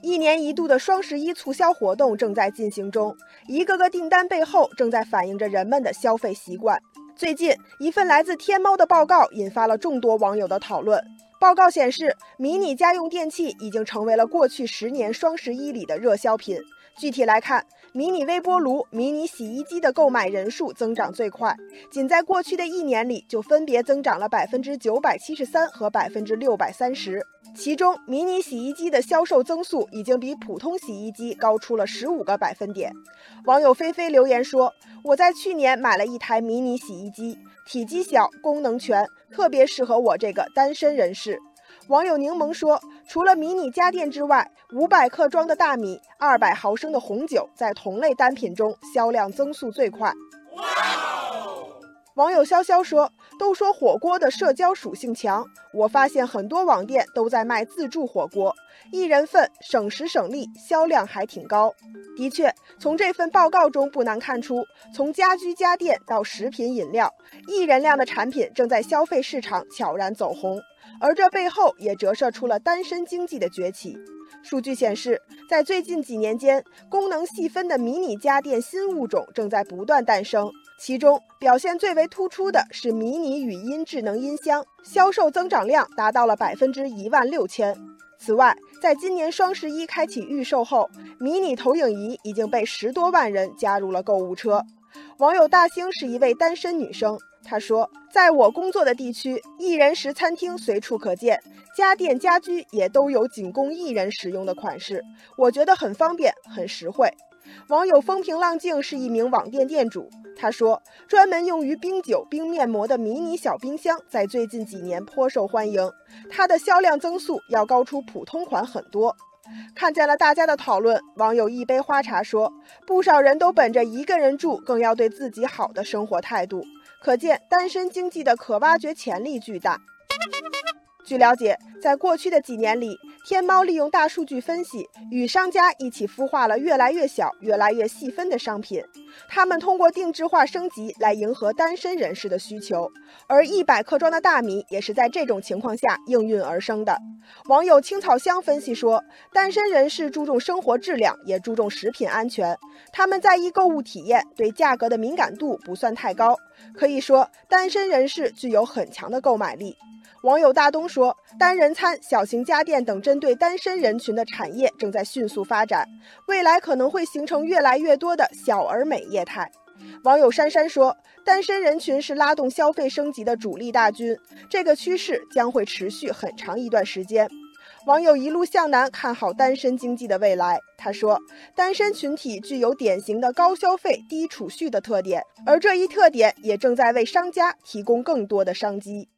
一年一度的双十一促销活动正在进行中，一个个订单背后正在反映着人们的消费习惯。最近，一份来自天猫的报告引发了众多网友的讨论。报告显示，迷你家用电器已经成为了过去十年双十一里的热销品。具体来看，迷你微波炉、迷你洗衣机的购买人数增长最快，仅在过去的一年里就分别增长了百分之九百七十三和百分之六百三十。其中，迷你洗衣机的销售增速已经比普通洗衣机高出了十五个百分点。网友菲菲留言说：“我在去年买了一台迷你洗衣机，体积小，功能全，特别适合我这个单身人士。”网友柠檬说：“除了迷你家电之外，五百克装的大米、二百毫升的红酒在同类单品中销量增速最快。”网友潇潇说：“都说火锅的社交属性强，我发现很多网店都在卖自助火锅，一人份，省时省力，销量还挺高。的确，从这份报告中不难看出，从家居家电到食品饮料，一人量的产品正在消费市场悄然走红。”而这背后也折射出了单身经济的崛起。数据显示，在最近几年间，功能细分的迷你家电新物种正在不断诞生。其中表现最为突出的是迷你语音智能音箱，销售增长量达到了百分之一万六千。此外，在今年双十一开启预售后，迷你投影仪已经被十多万人加入了购物车。网友大兴是一位单身女生。他说：“在我工作的地区，一人食餐厅随处可见，家电家居也都有仅供一人使用的款式，我觉得很方便，很实惠。”网友风平浪静是一名网店店主，他说：“专门用于冰酒、冰面膜的迷你小冰箱在最近几年颇受欢迎，它的销量增速要高出普通款很多。”看见了大家的讨论，网友一杯花茶说：“不少人都本着一个人住更要对自己好的生活态度。”可见单身经济的可挖掘潜力巨大。据了解，在过去的几年里，天猫利用大数据分析，与商家一起孵化了越来越小、越来越细分的商品。他们通过定制化升级来迎合单身人士的需求，而一百克装的大米也是在这种情况下应运而生的。网友青草香分析说，单身人士注重生活质量，也注重食品安全，他们在意购物体验，对价格的敏感度不算太高。可以说，单身人士具有很强的购买力。网友大东说，单人餐、小型家电等针对单身人群的产业正在迅速发展，未来可能会形成越来越多的小而美业态。网友珊珊说，单身人群是拉动消费升级的主力大军，这个趋势将会持续很长一段时间。网友一路向南看好单身经济的未来，他说，单身群体具有典型的高消费、低储蓄的特点，而这一特点也正在为商家提供更多的商机。